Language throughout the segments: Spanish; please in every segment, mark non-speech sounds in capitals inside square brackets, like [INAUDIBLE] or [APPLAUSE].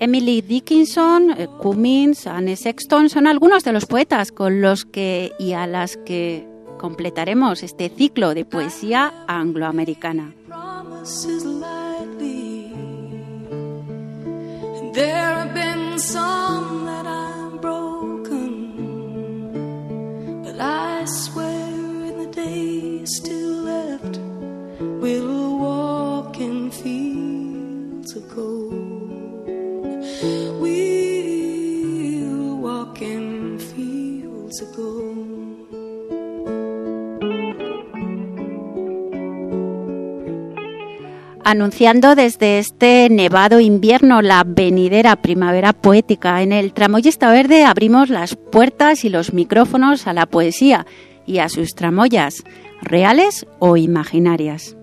Emily Dickinson, eh, Cummins, Anne Sexton son algunos de los poetas con los que y a las que completaremos este ciclo de poesía angloamericana. Anunciando desde este nevado invierno la venidera primavera poética. En el Tramoyista Verde abrimos las puertas y los micrófonos a la poesía y a sus tramoyas, reales o imaginarias.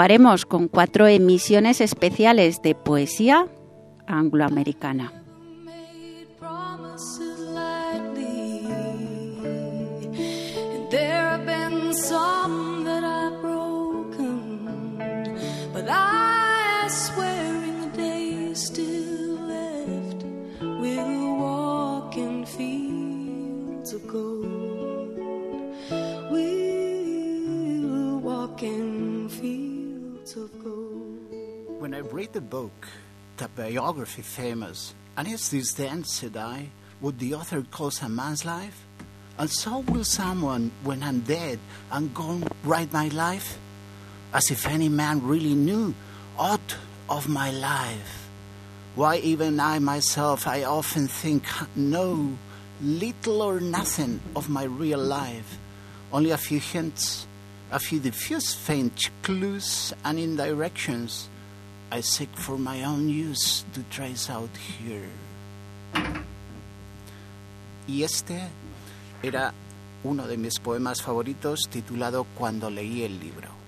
Haremos con cuatro emisiones especiales de poesía angloamericana. Read the book, the biography famous, and is this then, said I, what the author calls a man's life? And so will someone, when I'm dead, and gone write my life? As if any man really knew aught of my life. Why, even I myself, I often think, know little or nothing of my real life. Only a few hints, a few diffuse faint clues and indirections I seek for my own use to trace out here. Y este era uno de mis poemas favoritos titulado Cuando leí el libro.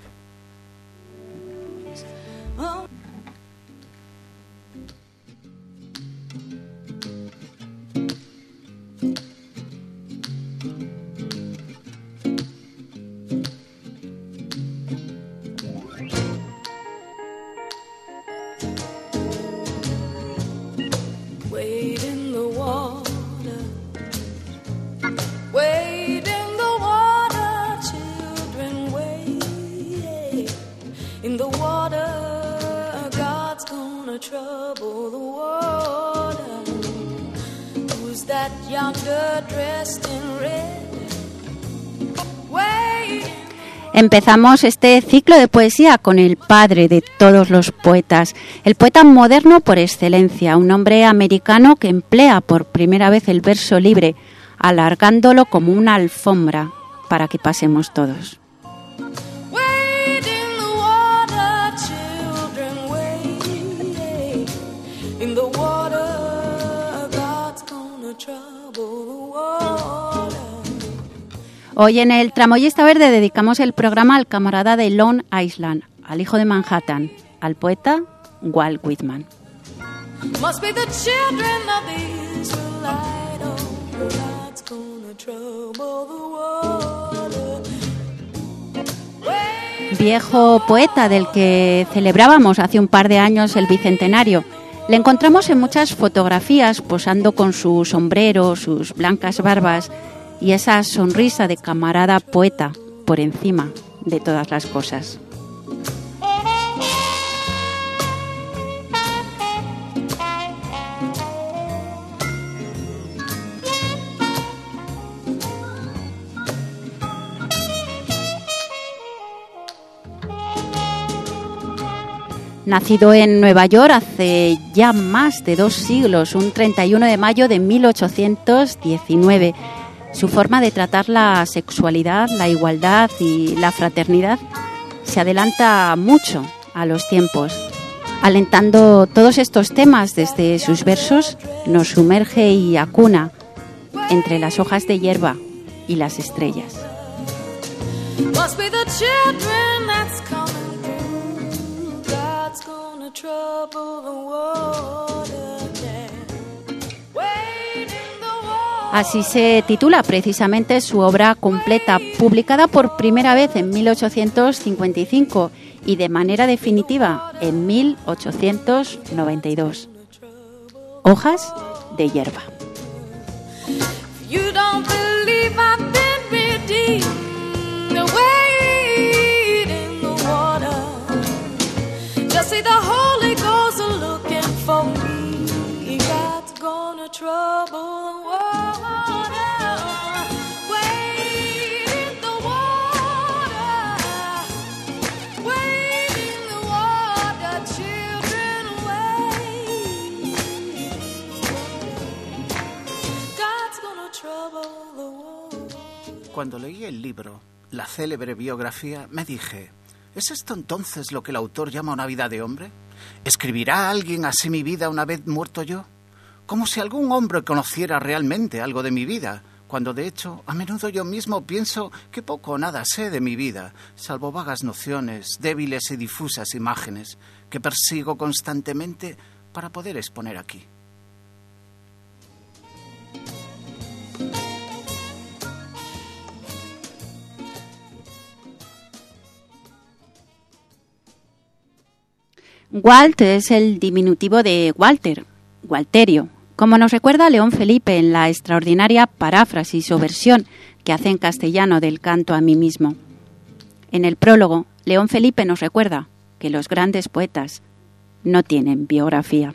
Empezamos este ciclo de poesía con el padre de todos los poetas, el poeta moderno por excelencia, un hombre americano que emplea por primera vez el verso libre, alargándolo como una alfombra para que pasemos todos. Hoy en el Tramoyista Verde dedicamos el programa al camarada de Long Island, al hijo de Manhattan, al poeta Walt Whitman. Viejo poeta del que celebrábamos hace un par de años el bicentenario. Le encontramos en muchas fotografías posando con su sombrero, sus blancas barbas y esa sonrisa de camarada poeta por encima de todas las cosas. Nacido en Nueva York hace ya más de dos siglos, un 31 de mayo de 1819, su forma de tratar la sexualidad, la igualdad y la fraternidad se adelanta mucho a los tiempos. Alentando todos estos temas desde sus versos, nos sumerge y acuna entre las hojas de hierba y las estrellas. Así se titula precisamente su obra completa, publicada por primera vez en 1855 y de manera definitiva en 1892. Hojas de hierba. Cuando leí el libro, la célebre biografía, me dije, ¿es esto entonces lo que el autor llama una vida de hombre? ¿Escribirá alguien así mi vida una vez muerto yo? Como si algún hombre conociera realmente algo de mi vida, cuando de hecho a menudo yo mismo pienso que poco o nada sé de mi vida, salvo vagas nociones, débiles y difusas imágenes que persigo constantemente para poder exponer aquí. Walt es el diminutivo de Walter, Walterio, como nos recuerda León Felipe en la extraordinaria paráfrasis o versión que hace en castellano del canto a mí mismo. En el prólogo, León Felipe nos recuerda que los grandes poetas no tienen biografía.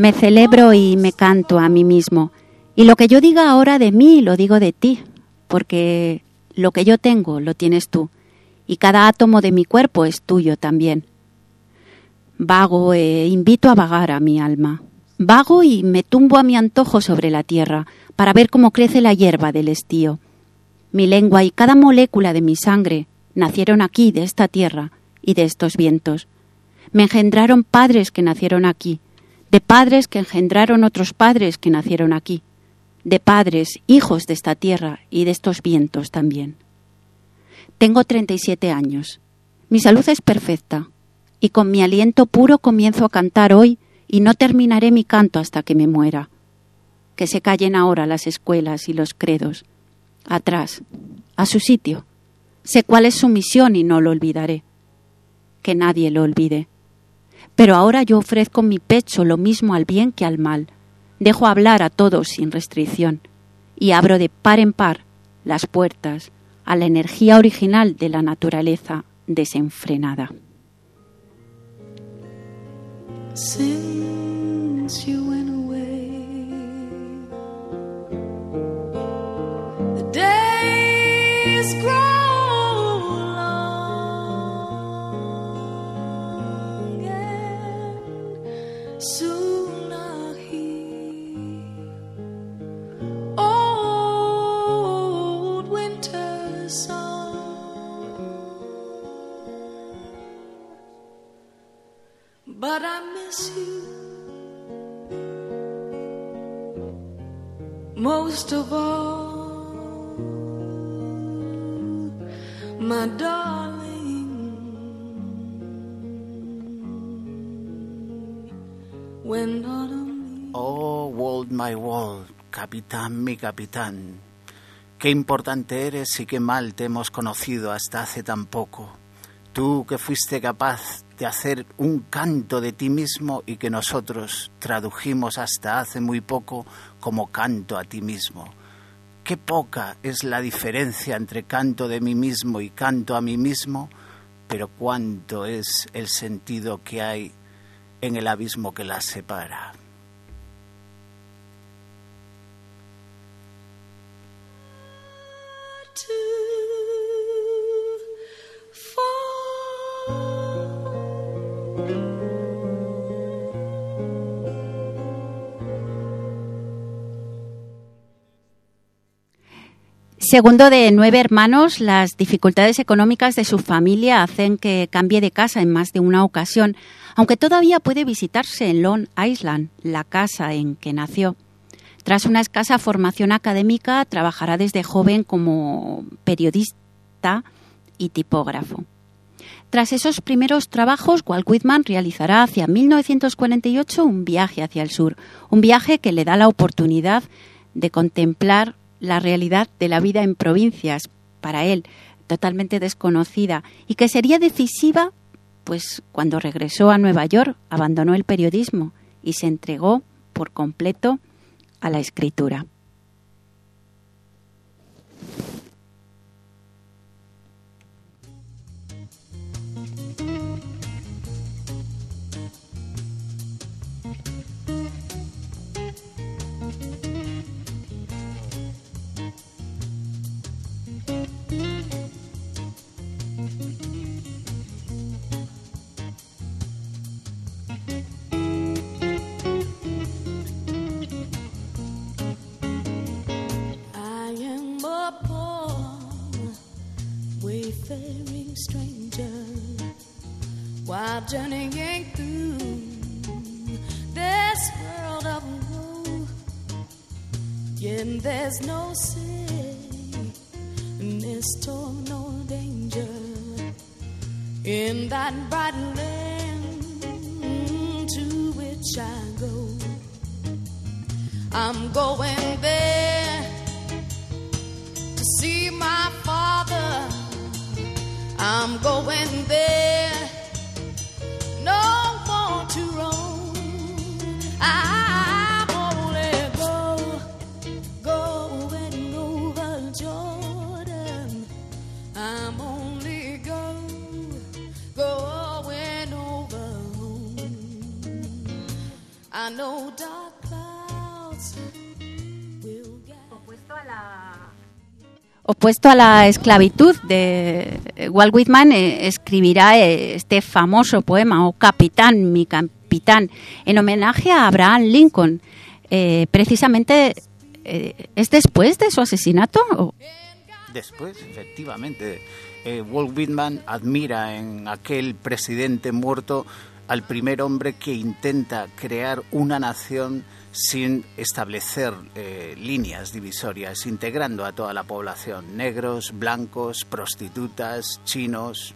Me celebro y me canto a mí mismo. Y lo que yo diga ahora de mí, lo digo de ti, porque lo que yo tengo, lo tienes tú. Y cada átomo de mi cuerpo es tuyo también. Vago e invito a vagar a mi alma. Vago y me tumbo a mi antojo sobre la tierra para ver cómo crece la hierba del estío. Mi lengua y cada molécula de mi sangre nacieron aquí, de esta tierra y de estos vientos. Me engendraron padres que nacieron aquí, de padres que engendraron otros padres que nacieron aquí, de padres, hijos de esta tierra y de estos vientos también. Tengo 37 años. Mi salud es perfecta y con mi aliento puro comienzo a cantar hoy y no terminaré mi canto hasta que me muera. Que se callen ahora las escuelas y los credos. Atrás, a su sitio. Sé cuál es su misión y no lo olvidaré. Que nadie lo olvide. Pero ahora yo ofrezco mi pecho lo mismo al bien que al mal. Dejo hablar a todos sin restricción y abro de par en par las puertas a la energía original de la naturaleza desenfrenada. Mi capitán. Qué importante eres y qué mal te hemos conocido hasta hace tan poco. Tú que fuiste capaz de hacer un canto de ti mismo y que nosotros tradujimos hasta hace muy poco como canto a ti mismo. Qué poca es la diferencia entre canto de mí mismo y canto a mí mismo, pero cuánto es el sentido que hay en el abismo que las separa. Segundo de nueve hermanos, las dificultades económicas de su familia hacen que cambie de casa en más de una ocasión, aunque todavía puede visitarse en Long Island, la casa en que nació. Tras una escasa formación académica, trabajará desde joven como periodista y tipógrafo. Tras esos primeros trabajos, Walt Whitman realizará hacia 1948 un viaje hacia el sur, un viaje que le da la oportunidad de contemplar la realidad de la vida en provincias, para él totalmente desconocida, y que sería decisiva, pues cuando regresó a Nueva York abandonó el periodismo y se entregó por completo a la escritura. Wayfaring stranger, while journeying through this world of woe. Yet there's no sickness, toil, nor danger in that bright land to which I go. I'm going there I'm going there no more to roam. I'm Opuesto a la esclavitud de Walt Whitman, eh, escribirá eh, este famoso poema, O Capitán, mi capitán, en homenaje a Abraham Lincoln. Eh, precisamente, eh, ¿es después de su asesinato? ¿O- Después, efectivamente, eh, Walt Whitman admira en aquel presidente muerto al primer hombre que intenta crear una nación sin establecer eh, líneas divisorias, integrando a toda la población, negros, blancos, prostitutas, chinos.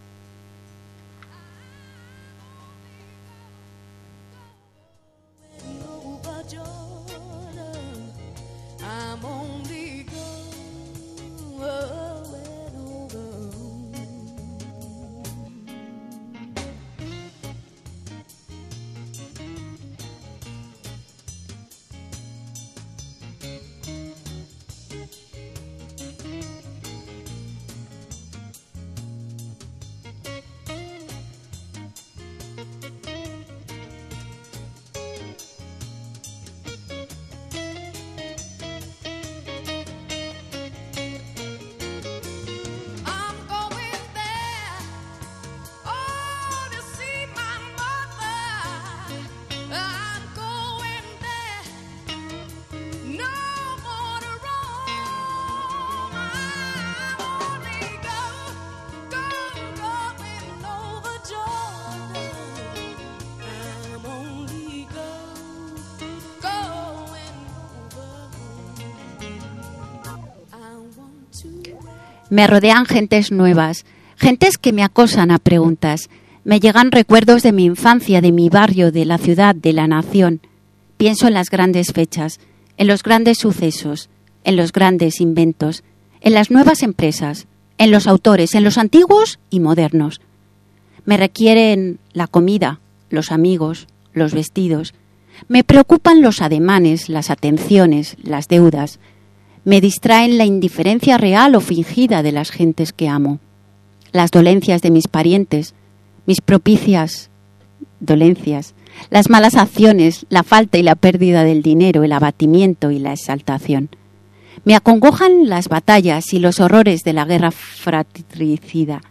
Me rodean gentes nuevas, gentes que me acosan a preguntas. Me llegan recuerdos de mi infancia, de mi barrio, de la ciudad, de la nación. Pienso en las grandes fechas, en los grandes sucesos, en los grandes inventos, en las nuevas empresas, en los autores, en los antiguos y modernos. Me requieren la comida, los amigos, los vestidos. Me preocupan los ademanes, las atenciones, las deudas. Me distraen la indiferencia real o fingida de las gentes que amo, las dolencias de mis parientes, mis propicias dolencias, las malas acciones, la falta y la pérdida del dinero, el abatimiento y la exaltación. Me acongojan las batallas y los horrores de la guerra fratricida.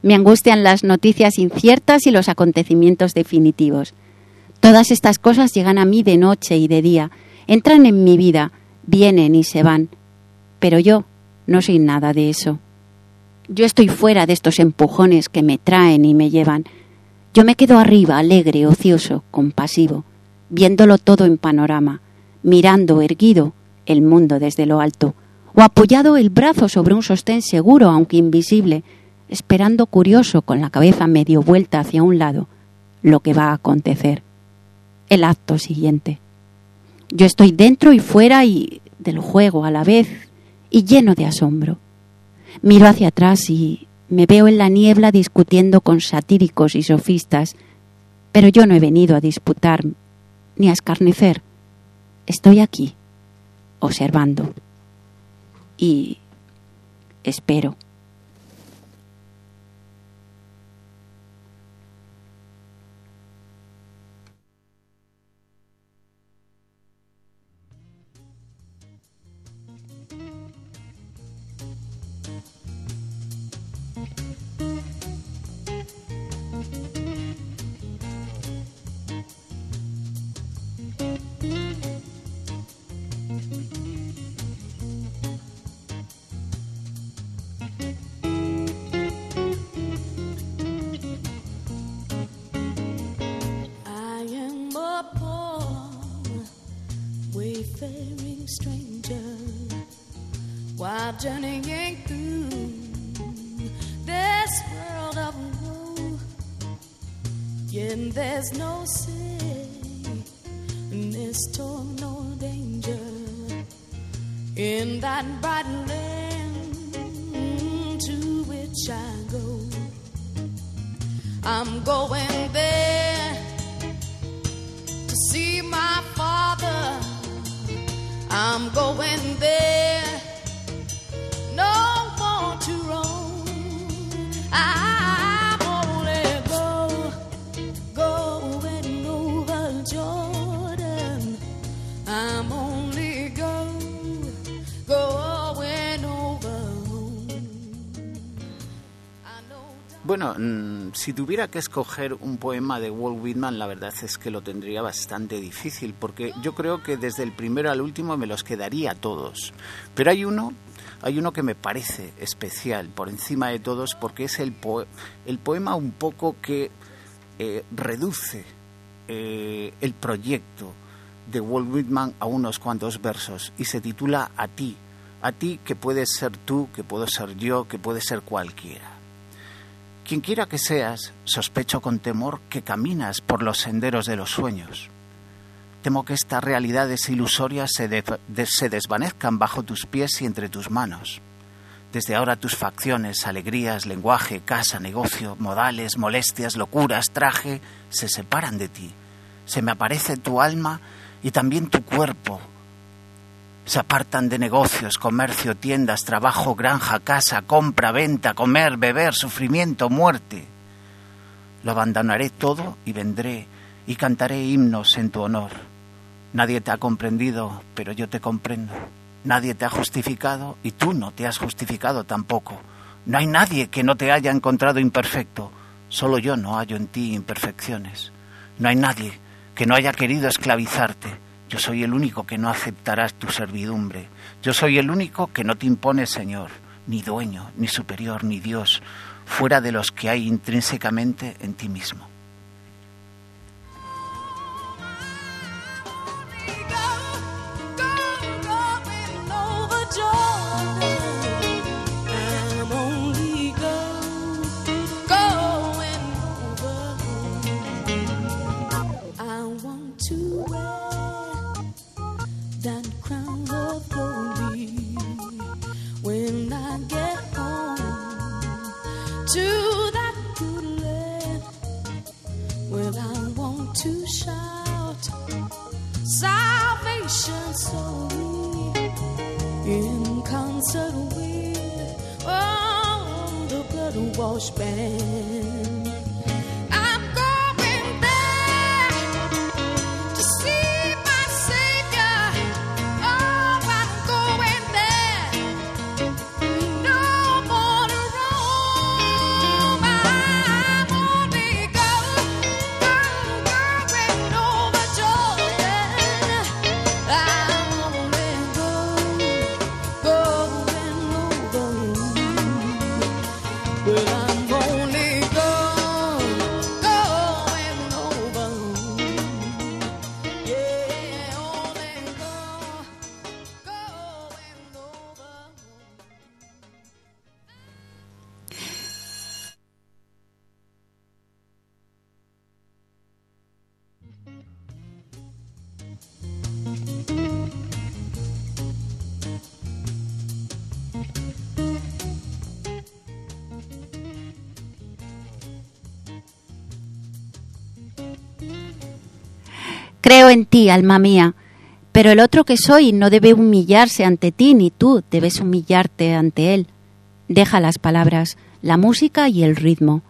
Me angustian las noticias inciertas y los acontecimientos definitivos. Todas estas cosas llegan a mí de noche y de día, entran en mi vida, vienen y se van. Pero yo no soy nada de eso. Yo estoy fuera de estos empujones que me traen y me llevan. Yo me quedo arriba, alegre, ocioso, compasivo, viéndolo todo en panorama, mirando erguido el mundo desde lo alto, o apoyado el brazo sobre un sostén seguro, aunque invisible, esperando curioso con la cabeza medio vuelta hacia un lado lo que va a acontecer. El acto siguiente. Yo estoy dentro y fuera y del juego a la vez y lleno de asombro. Miro hacia atrás y me veo en la niebla discutiendo con satíricos y sofistas, pero yo no he venido a disputar ni a escarnecer. Estoy aquí, observando. Y espero. Wayfaring stranger, while journeying through this world of woe. Yet there's no sickness, torn, nor danger in that bright land to which I go. I'm going there to see my father. I'm going there. No Bueno, mm, si tuviera que escoger un poema de Walt Whitman, la verdad es que lo tendría bastante difícil, porque yo creo que desde el primero al último me los quedaría todos. Pero hay uno, hay uno que me parece especial por encima de todos, porque es el, po- el poema un poco que eh, reduce eh, el proyecto de Walt Whitman a unos cuantos versos y se titula A ti, a ti que puedes ser tú, que puedo ser yo, que puede ser cualquiera. Quien quiera que seas, sospecho con temor que caminas por los senderos de los sueños. Temo que estas realidades ilusorias se, se desvanezcan bajo tus pies y entre tus manos. Desde ahora tus facciones, alegrías, lenguaje, casa, negocio, modales, molestias, locuras, traje, se separan de ti. Se me aparece tu alma y también tu cuerpo, se apartan de negocios, comercio, tiendas, trabajo, granja, casa, compra, venta, comer, beber, sufrimiento, muerte. Lo abandonaré todo y vendré y cantaré himnos en tu honor. Nadie te ha comprendido, pero yo te comprendo. Nadie te ha justificado y tú no te has justificado tampoco. No hay nadie que no te haya encontrado imperfecto. Solo yo no hallo en ti imperfecciones. No hay nadie que no haya querido esclavizarte. Yo soy el único que no aceptarás tu servidumbre. Yo soy el único que no te impone Señor, ni dueño, ni superior, ni Dios, fuera de los que hay intrínsecamente en ti mismo. Creo en ti, alma mía, pero el otro que soy no debe humillarse ante ti, ni tú debes humillarte ante él. Deja las palabras, la música y el ritmo.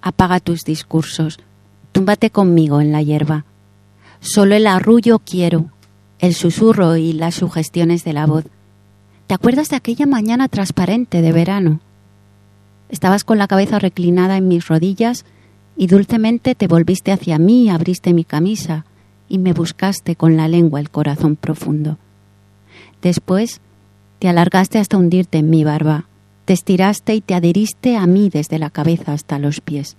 Apaga tus discursos. Túmbate conmigo en la hierba. Solo el arrullo quiero, el susurro y las sugestiones de la voz. ¿Te acuerdas de aquella mañana transparente de verano? Estabas con la cabeza reclinada en mis rodillas y dulcemente te volviste hacia mí y abriste mi camisa y me buscaste con la lengua el corazón profundo. Después te alargaste hasta hundirte en mi barba, te estiraste y te adheriste a mí desde la cabeza hasta los pies.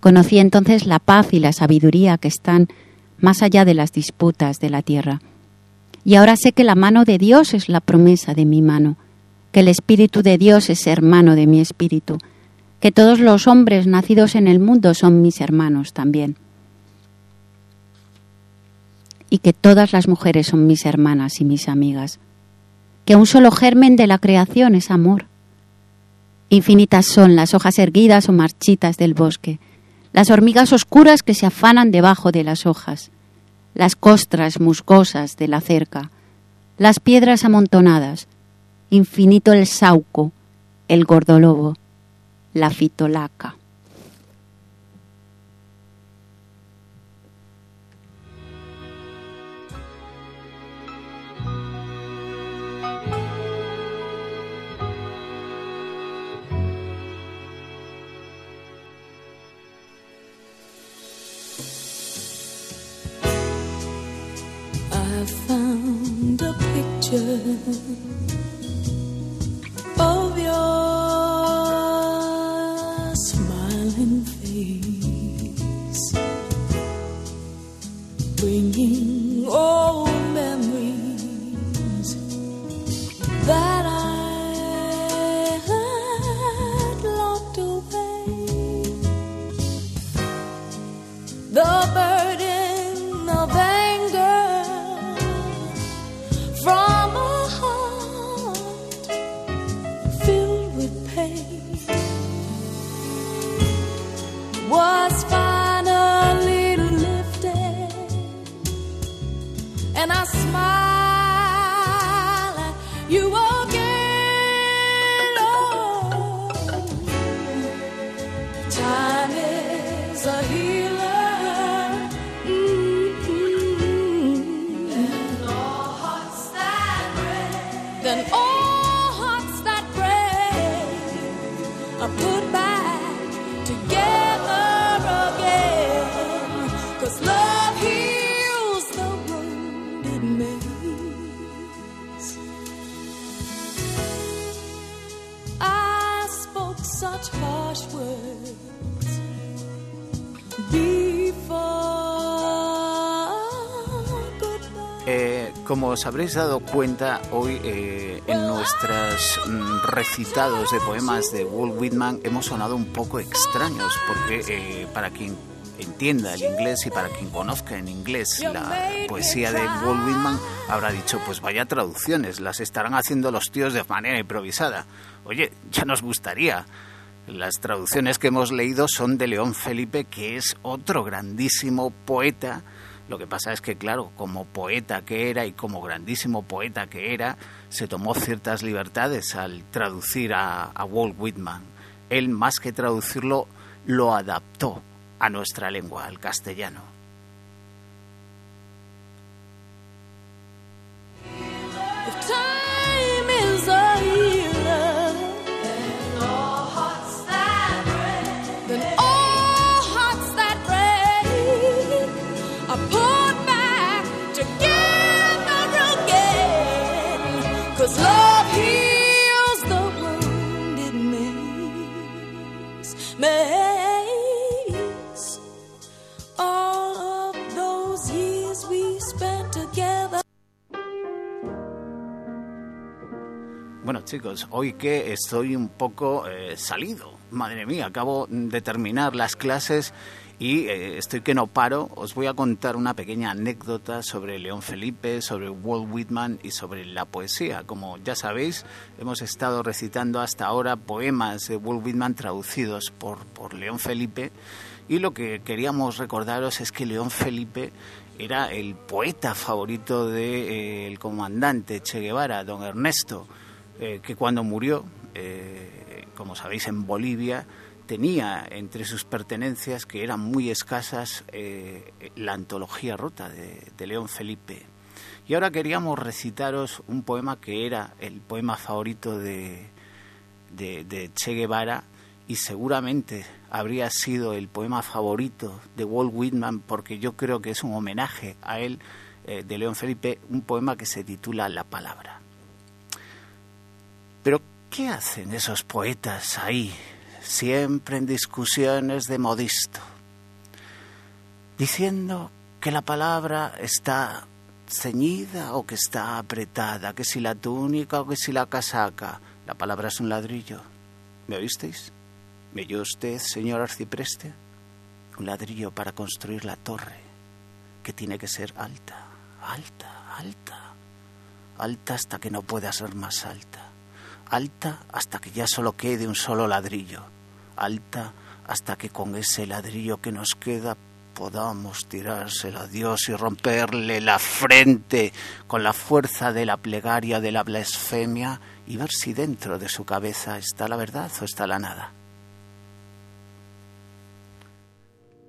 Conocí entonces la paz y la sabiduría que están más allá de las disputas de la tierra. Y ahora sé que la mano de Dios es la promesa de mi mano, que el Espíritu de Dios es hermano de mi espíritu, que todos los hombres nacidos en el mundo son mis hermanos también, y que todas las mujeres son mis hermanas y mis amigas, que un solo germen de la creación es amor. Infinitas son las hojas erguidas o marchitas del bosque, las hormigas oscuras que se afanan debajo de las hojas, las costras musgosas de la cerca, las piedras amontonadas, infinito el sauco, el gordolobo, la fitolaca. I found a picture Eh, como os habréis dado cuenta, hoy eh, en nuestros mm, recitados de poemas de Walt Whitman hemos sonado un poco extraños, porque eh, para quien entienda el inglés y para quien conozca en inglés la poesía de Walt Whitman habrá dicho, pues vaya traducciones, las estarán haciendo los tíos de manera improvisada. Oye, ya nos gustaría. Las traducciones que hemos leído son de León Felipe, que es otro grandísimo poeta Lo que pasa es que, claro, como poeta que era y como grandísimo poeta que era, se tomó ciertas libertades al traducir a, a Walt Whitman. Él, más que traducirlo, lo adaptó a nuestra lengua, al castellano. Bueno, chicos, hoy que estoy un poco eh, salido, madre mía, acabo de terminar las clases y eh, estoy que no paro, os voy a contar una pequeña anécdota sobre León Felipe, sobre Walt Whitman y sobre la poesía. Como ya sabéis, hemos estado recitando hasta ahora poemas de Walt Whitman traducidos por, por León Felipe. Y lo que queríamos recordaros es que León Felipe era el poeta favorito del comandante Che Guevara, don Ernesto eh, que cuando murió, eh, como sabéis, en Bolivia, tenía entre sus pertenencias, que eran muy escasas, eh, la antología rota de, León Felipe. Y ahora queríamos recitaros un poema que era el poema favorito de, de, Che Guevara y seguramente habría sido el poema favorito de Walt Whitman porque yo creo que es un homenaje a él de León Felipe, un poema que se titula La palabra. Pero, ¿qué hacen esos poetas ahí, siempre en discusiones de modisto? Diciendo que la palabra está ceñida o que está apretada, que si la túnica o que si la casaca. La palabra es un ladrillo. ¿Me oísteis? ¿Me oyó usted, señor arcipreste? Un ladrillo para construir la torre, que tiene que ser alta, alta, alta, alta hasta que no pueda ser más alta alta hasta que ya solo quede un solo ladrillo, alta hasta que con ese ladrillo que nos queda podamos tirárselo a Dios y romperle la frente con la fuerza de la plegaria de la blasfemia y ver si dentro de su cabeza está la verdad o está la nada.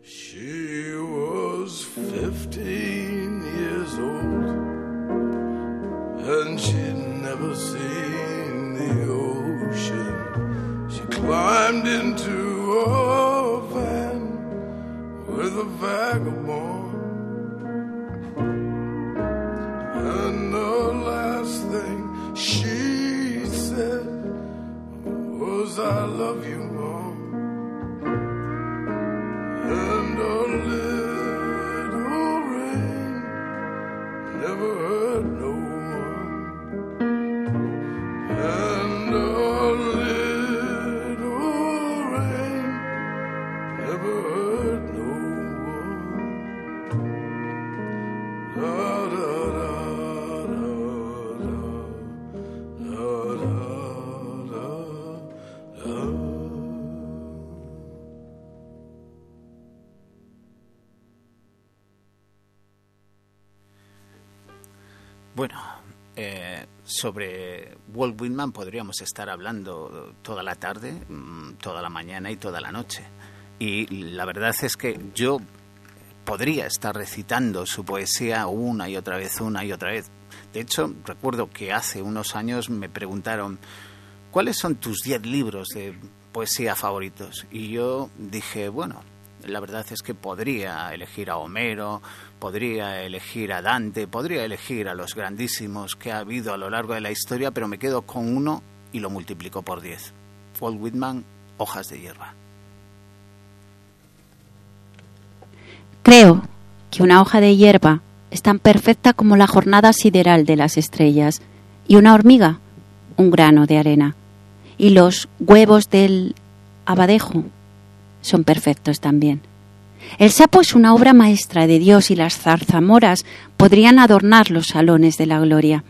She was 15 years old and never seen ocean. She climbed into a van with a vagabond. And the last thing she said was, I love you, sobre Walt Whitman podríamos estar hablando toda la tarde, mm, toda la mañana y toda la noche. Y la verdad es que yo podría estar recitando su poesía una y otra vez, una y otra vez. De hecho, recuerdo que hace unos años me preguntaron, ¿cuáles son tus 10 libros de poesía favoritos? Y yo dije, bueno, la verdad es que podría elegir a Homero, podría elegir a Dante, podría elegir a los grandísimos que ha habido a lo largo de la historia, pero me quedo con uno y lo multiplico por 10. Walt Whitman, Hojas de hierba. Creo que una hoja de hierba es tan perfecta como la jornada sideral de las estrellas y una hormiga un grano de arena. Y los huevos del abadejo son perfectos también. El sapo es una obra maestra de Dios y las zarzamoras podrían adornar los salones de la gloria.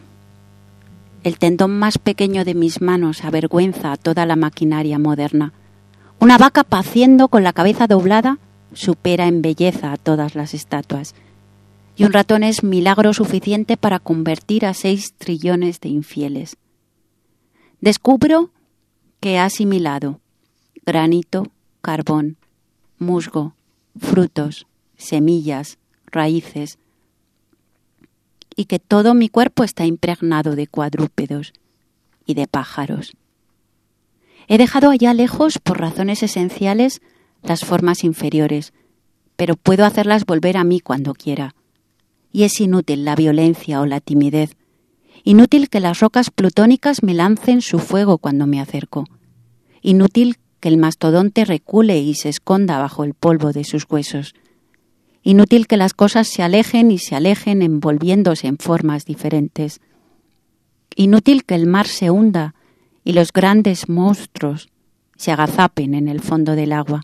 El tendón más pequeño de mis manos avergüenza a toda la maquinaria moderna. Una vaca paciendo con la cabeza doblada supera en belleza a todas las estatuas. y un ratón es milagro suficiente para convertir a seis trillones de infieles. Descubro que ha asimilado granito, carbón, musgo, frutos, semillas, raíces, y que todo mi cuerpo está impregnado de cuadrúpedos y de pájaros. He dejado allá lejos, por razones esenciales, las formas inferiores, pero puedo hacerlas volver a mí cuando quiera. Y es inútil la violencia o la timidez, inútil que las rocas plutónicas me lancen su fuego cuando me acerco, inútil que el mastodonte recule y se esconda bajo el polvo de sus huesos, inútil que las cosas se alejen y se alejen envolviéndose en formas diferentes, inútil que el mar se hunda y los grandes monstruos se agazapen en el fondo del agua.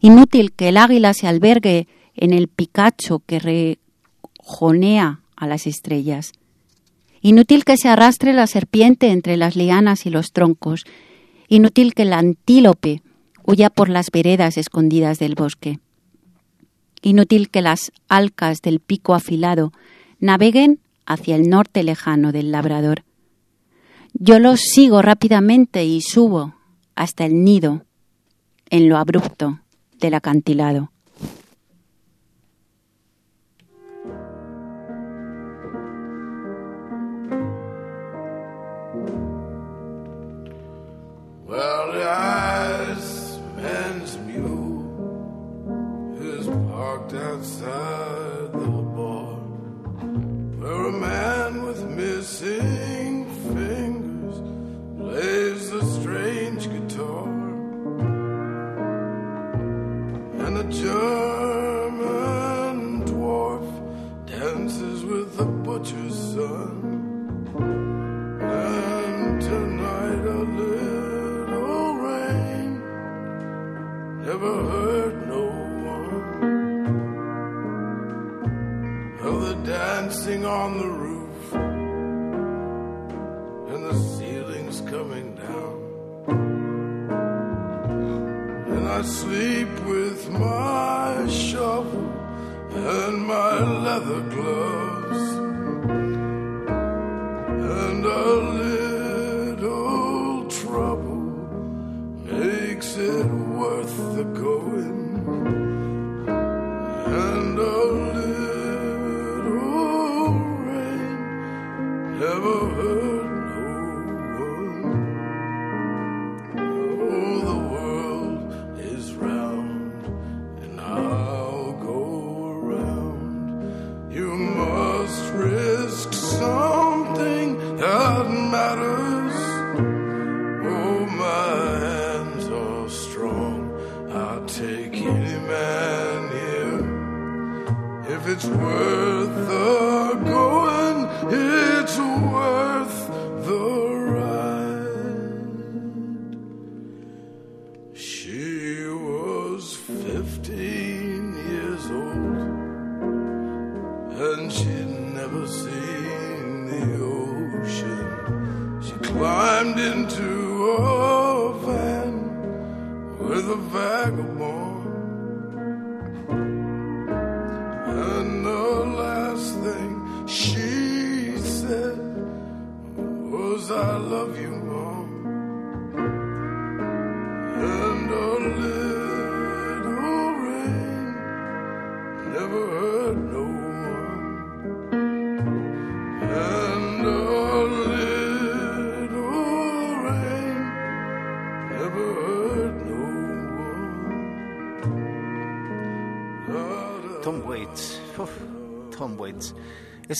Inútil que el águila se albergue en el picacho que rejonea a las estrellas. Inútil que se arrastre la serpiente entre las lianas y los troncos. Inútil que el antílope huya por las veredas escondidas del bosque. Inútil que las alcas del pico afilado naveguen hacia el norte lejano del labrador. Yo los sigo rápidamente y subo hasta el nido en lo abrupto del acantilado. Well, the ice man's mule is parked outside the bar where a man with missing fingers plays a strange guitar and a German on the roof and the ceiling's coming down. And I sleep with my shovel and my leather gloves and a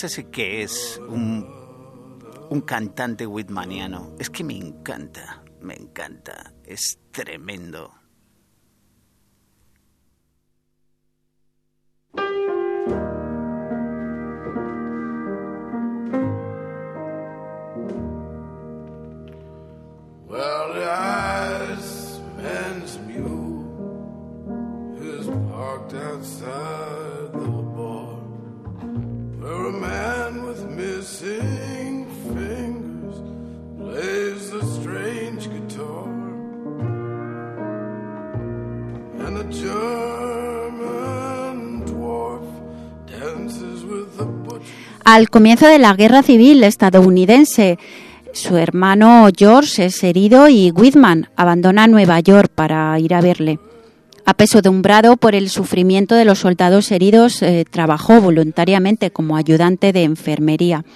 Sí que es un, un cantante whitmaniano. Es que me encanta, me encanta. Es tremendo. Al comienzo de la Guerra Civil estadounidense. Su hermano George es herido y Whitman abandona Nueva York para ir a verle. Apesadumbrado por el sufrimiento de los soldados heridos, eh, trabajó voluntariamente como ayudante de enfermería.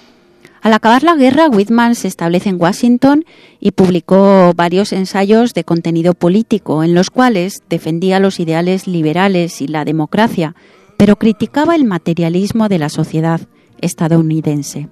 Al acabar la guerra, Whitman se establece en Washington y publicó varios ensayos de contenido político en los cuales defendía los ideales liberales y la democracia, pero criticaba el materialismo de la sociedad estadounidense.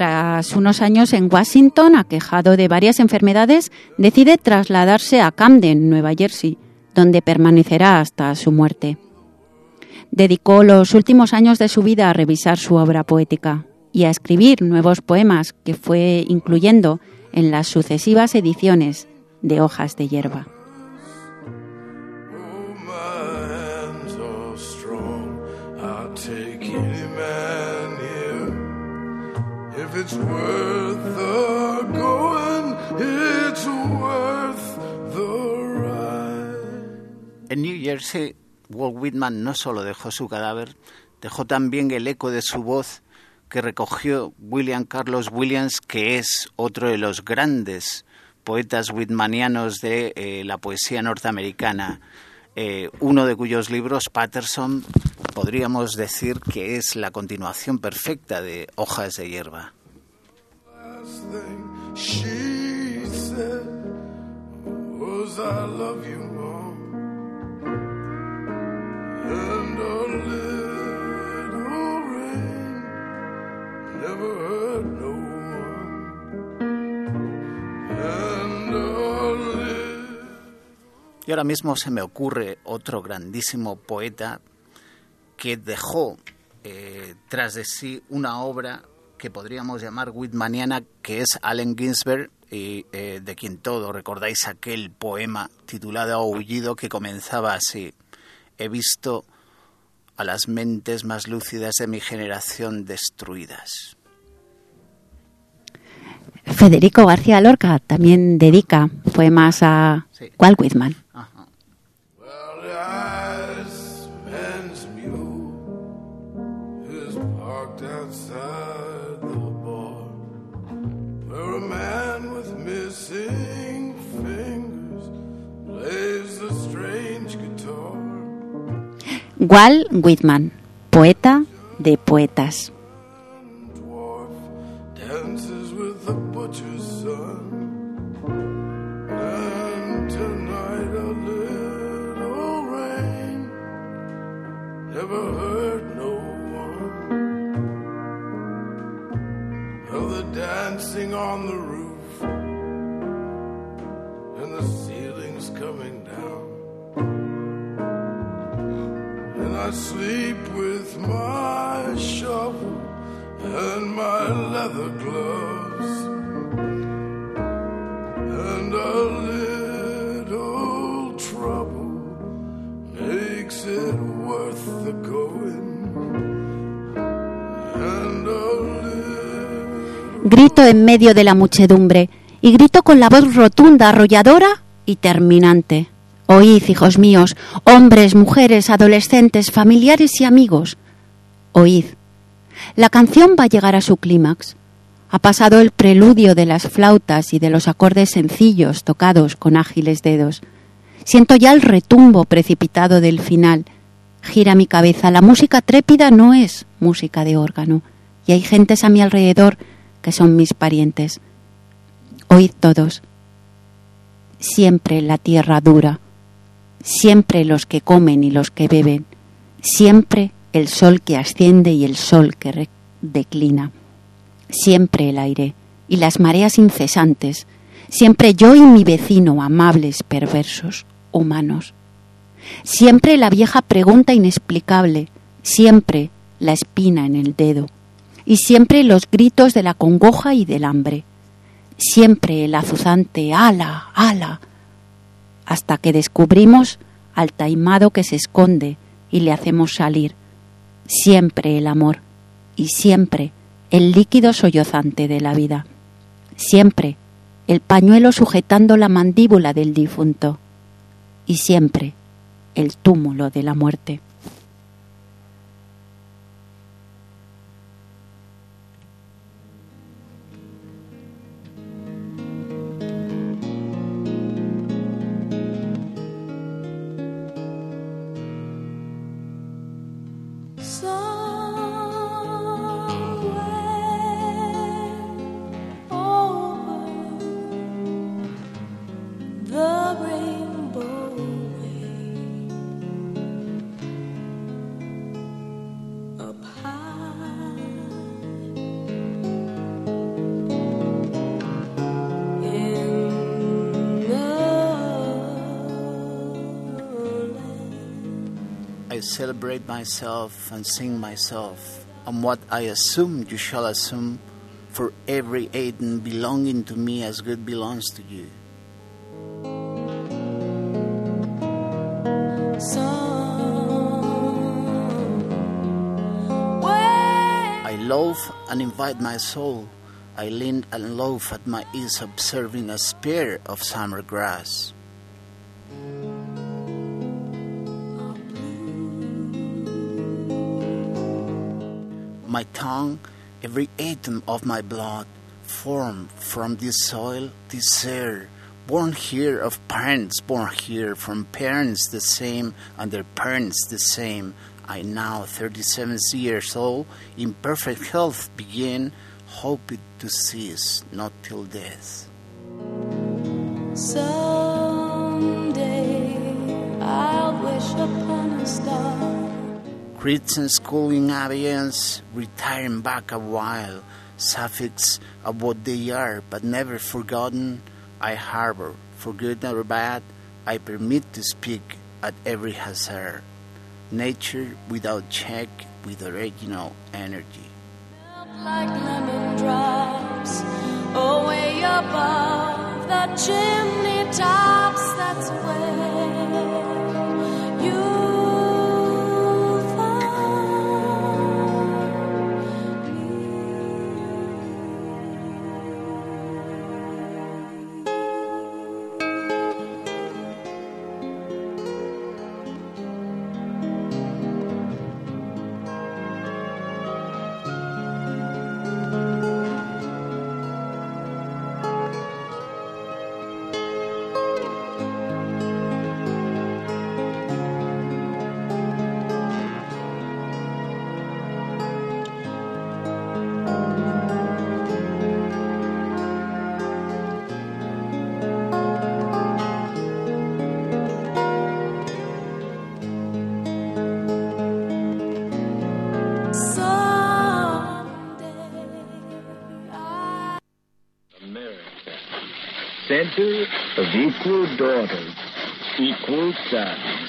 Tras unos años en Washington, aquejado de varias enfermedades, decide trasladarse a Camden, Nueva Jersey, donde permanecerá hasta su muerte. Dedicó los últimos años de su vida a revisar su obra poética y a escribir nuevos poemas que fue incluyendo en las sucesivas ediciones de Hojas de Hierba. En New Jersey, Walt Whitman no solo dejó su cadáver, dejó también el eco de su voz que recogió William Carlos Williams, que es otro de los grandes poetas whitmanianos de eh, la poesía norteamericana, eh, uno de cuyos libros, Patterson, podríamos decir que es la continuación perfecta de Hojas de Hierba. I love you. And Y ahora mismo se me ocurre otro grandísimo poeta que dejó eh, tras de sí una obra que podríamos llamar Whitmaniana, que es Allen Ginsberg, y, eh, de quien todo recordáis aquel poema titulado Aullido que comenzaba así. He visto a las mentes más lúcidas de mi generación destruidas. Federico García Lorca también dedica poemas a Sí. Walt Whitman. Ajá. Walt Whitman, poeta de poetas. Dancing on the roof, and the ceiling's coming down. Sleep with my shovel and my leather gloves. And a little trouble makes it worth the going. And a Grito en medio de la muchedumbre y grito con la voz rotunda, arrolladora y terminante. Oíd, hijos míos, hombres, mujeres, adolescentes, familiares y amigos. Oíd. La canción va a llegar a su clímax. Ha pasado el preludio de las flautas y de los acordes sencillos tocados con ágiles dedos. Siento ya el retumbo precipitado del final. Gira mi cabeza. La música trépida no es música de órgano. Y hay gentes a mi alrededor que son mis parientes. Oíd todos. Siempre la tierra dura. Siempre los que comen y los que beben. Siempre el sol que asciende y el sol que declina. Siempre el aire y las mareas incesantes. Siempre yo y mi vecino, amables, perversos, humanos. Siempre la vieja pregunta inexplicable. Siempre la espina en el dedo. Y siempre los gritos de la congoja y del hambre. Siempre el azuzante ala, ala, hasta que descubrimos al taimado que se esconde y le hacemos salir. Siempre el amor y siempre el líquido sollozante de la vida. Siempre el pañuelo sujetando la mandíbula del difunto y siempre el túmulo de la muerte. Celebrate myself and sing myself, and what I assume you shall assume, for every Aiden belonging to me as good belongs to you. I love and invite my soul. I lean and loaf at my ease, observing a spear of summer grass. My tongue, every atom of my blood, formed from this soil, this air, born here of parents born here, from parents the same, and their parents the same. I now, 37 years old, in perfect health, begin, hoping to cease, not till death. Someday I'll wish upon a star. Christian schooling abeyance, retiring back a while, suffix of what they are, but never forgotten, I harbor, for good or bad, I permit to speak at every hazard. Nature without check, with original energy. Like lemon drops, away above the chimney tops, that's where you. Center of equal daughters, equal sons,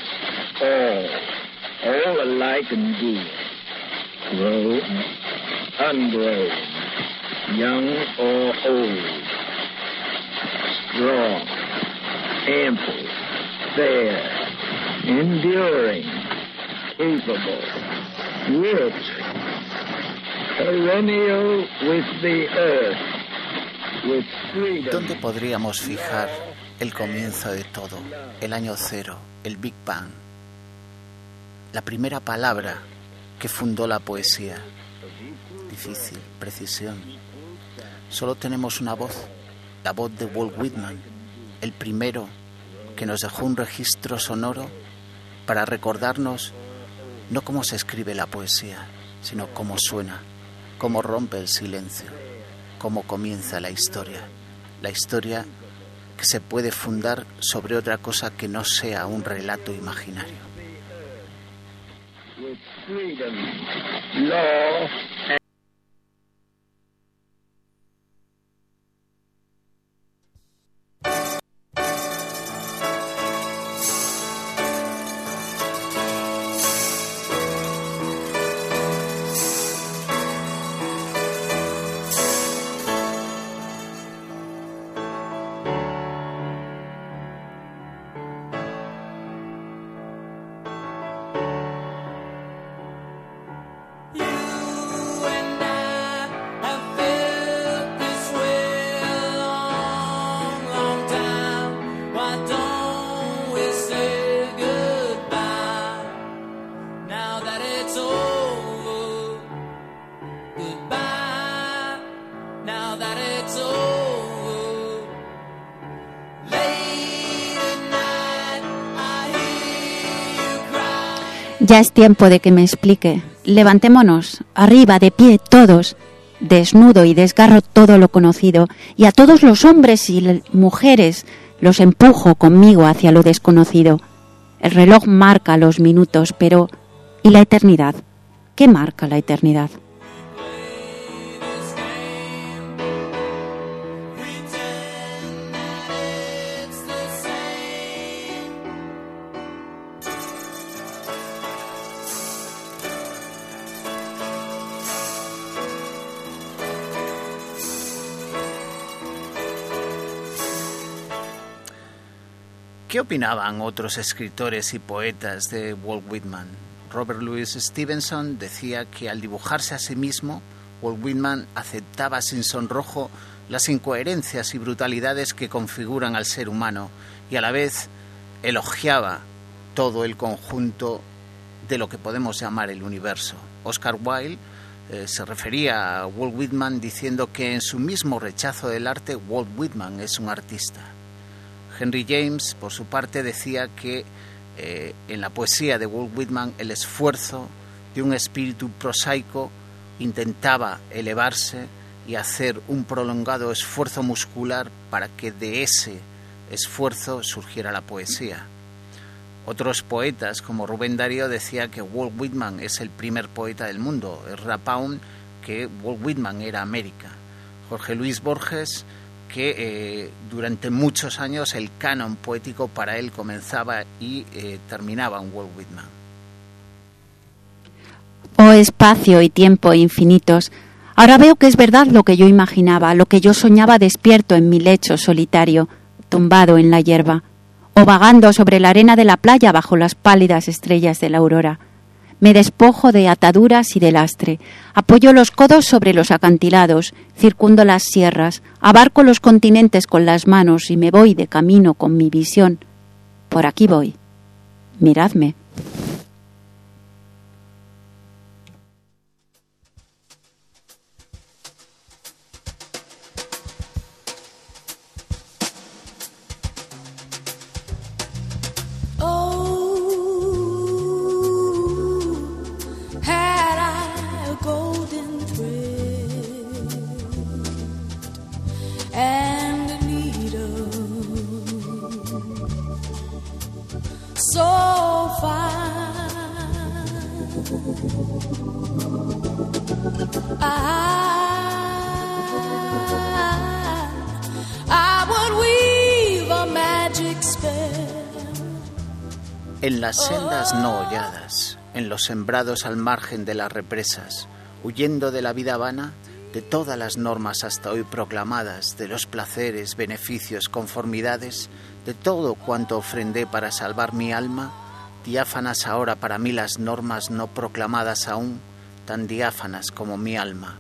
all, all alike and good, grown, ungrown, young or old, strong, ample, fair, enduring, capable, rich, perennial with the earth, ¿Dónde podríamos fijar el comienzo de todo, el año cero, el Big Bang? La primera palabra que fundó la poesía. Difícil, precisión. Solo tenemos una voz, la voz de Walt Whitman, el primero que nos dejó un registro sonoro para recordarnos no cómo se escribe la poesía, sino cómo suena, cómo rompe el silencio cómo comienza la historia. La historia que se puede fundar sobre otra cosa que no sea un relato imaginario. Ya es tiempo de que me explique. Levantémonos, arriba, de pie, todos. Desnudo y desgarro todo lo conocido, y a todos los hombres y mujeres los empujo conmigo hacia lo desconocido. El reloj marca los minutos, pero ¿y la eternidad? ¿Qué marca la eternidad? ¿Qué opinaban otros escritores y poetas de Walt Whitman? Robert Louis Stevenson decía que al dibujarse a sí mismo, Walt Whitman aceptaba sin sonrojo las incoherencias y brutalidades que configuran al ser humano y a la vez elogiaba todo el conjunto de lo que podemos llamar el universo. Oscar Wilde eh, se refería a Walt Whitman diciendo que en su mismo rechazo del arte, Walt Whitman es un artista. Henry James, por su parte, decía que eh, en la poesía de Walt Whitman el esfuerzo de un espíritu prosaico intentaba elevarse y hacer un prolongado esfuerzo muscular para que de ese esfuerzo surgiera la poesía. Otros poetas, como Rubén Darío, decía que Walt Whitman es el primer poeta del mundo, Ezra Pound, que Walt Whitman era América. Jorge Luis Borges, que eh, durante muchos años el canon poético para él comenzaba y eh, terminaba en Walt Whitman. Oh espacio y tiempo infinitos, ahora veo que es verdad lo que yo imaginaba, lo que yo soñaba despierto en mi lecho solitario, tumbado en la hierba, o vagando sobre la arena de la playa bajo las pálidas estrellas de la aurora. Me despojo de ataduras y de lastre, apoyo los codos sobre los acantilados, circundo las sierras, abarco los continentes con las manos y me voy de camino con mi visión. Por aquí voy. Miradme. Las sendas no holladas, en los sembrados al margen de las represas, huyendo de la vida vana, de todas las normas hasta hoy proclamadas, de los placeres, beneficios, conformidades, de todo cuanto ofrendé para salvar mi alma, diáfanas ahora para mí las normas no proclamadas aún, tan diáfanas como mi alma.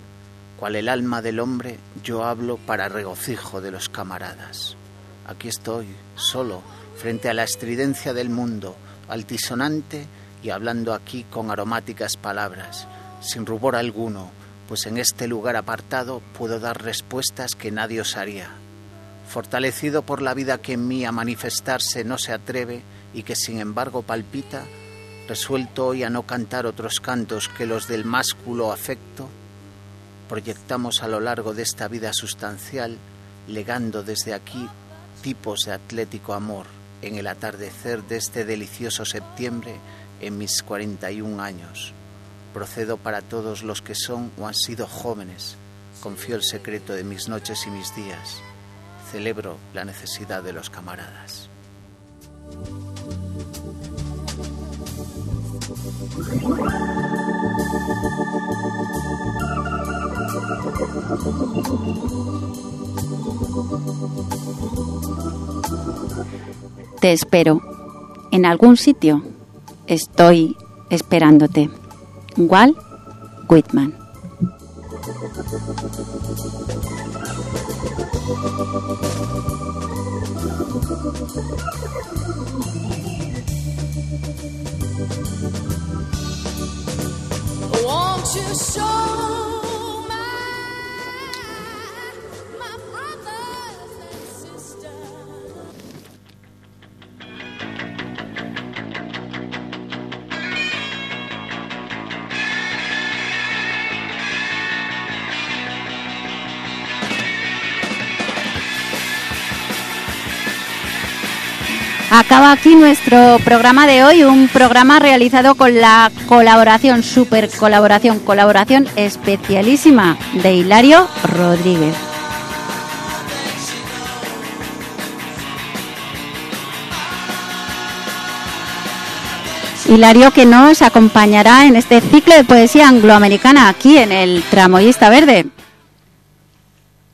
Cual el alma del hombre, yo hablo para regocijo de los camaradas. Aquí estoy, solo, frente a la estridencia del mundo, altisonante y hablando aquí con aromáticas palabras, sin rubor alguno, pues en este lugar apartado puedo dar respuestas que nadie osaría. Fortalecido por la vida que en mí a manifestarse no se atreve y que sin embargo palpita, resuelto hoy a no cantar otros cantos que los del másculo afecto, proyectamos a lo largo de esta vida sustancial, legando desde aquí tipos de atlético amor en el atardecer de este delicioso septiembre en mis 41 años. Procedo para todos los que son o han sido jóvenes. Confío el secreto de mis noches y mis días. Celebro la necesidad de los camaradas. Te espero. En algún sitio. Estoy esperándote. Walt Whitman. Acaba aquí nuestro programa de hoy, un programa realizado con la colaboración, super colaboración, colaboración especialísima de Hilario Rodríguez. Hilario que nos acompañará en este ciclo de poesía angloamericana aquí en el Tramoyista Verde.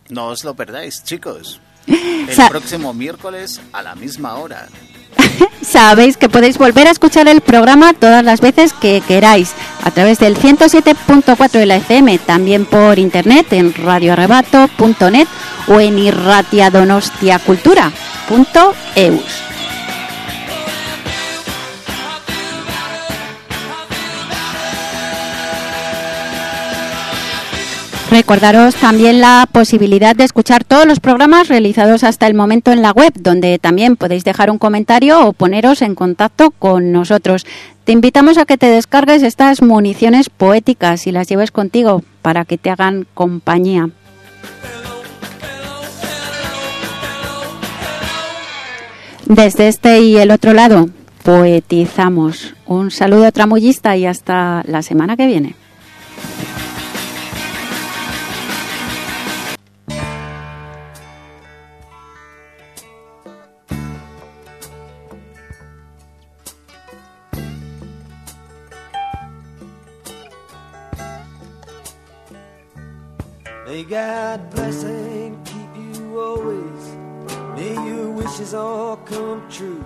No os lo perdáis, chicos. [LAUGHS] El próximo miércoles a la misma hora. [LAUGHS] Sabéis que podéis volver a escuchar el programa todas las veces que queráis a través del 107.4 de la FM, también por internet en radioarrebato.net o en irratiadonostiacultura.eus. Recordaros también la posibilidad de escuchar todos los programas realizados hasta el momento en la web, donde también podéis dejar un comentario o poneros en contacto con nosotros. Te invitamos a que te descargues estas municiones poéticas y las lleves contigo para que te hagan compañía. Desde este y el otro lado, poetizamos. Un saludo tramullista y hasta la semana que viene. God bless and keep you always. May your wishes all come true.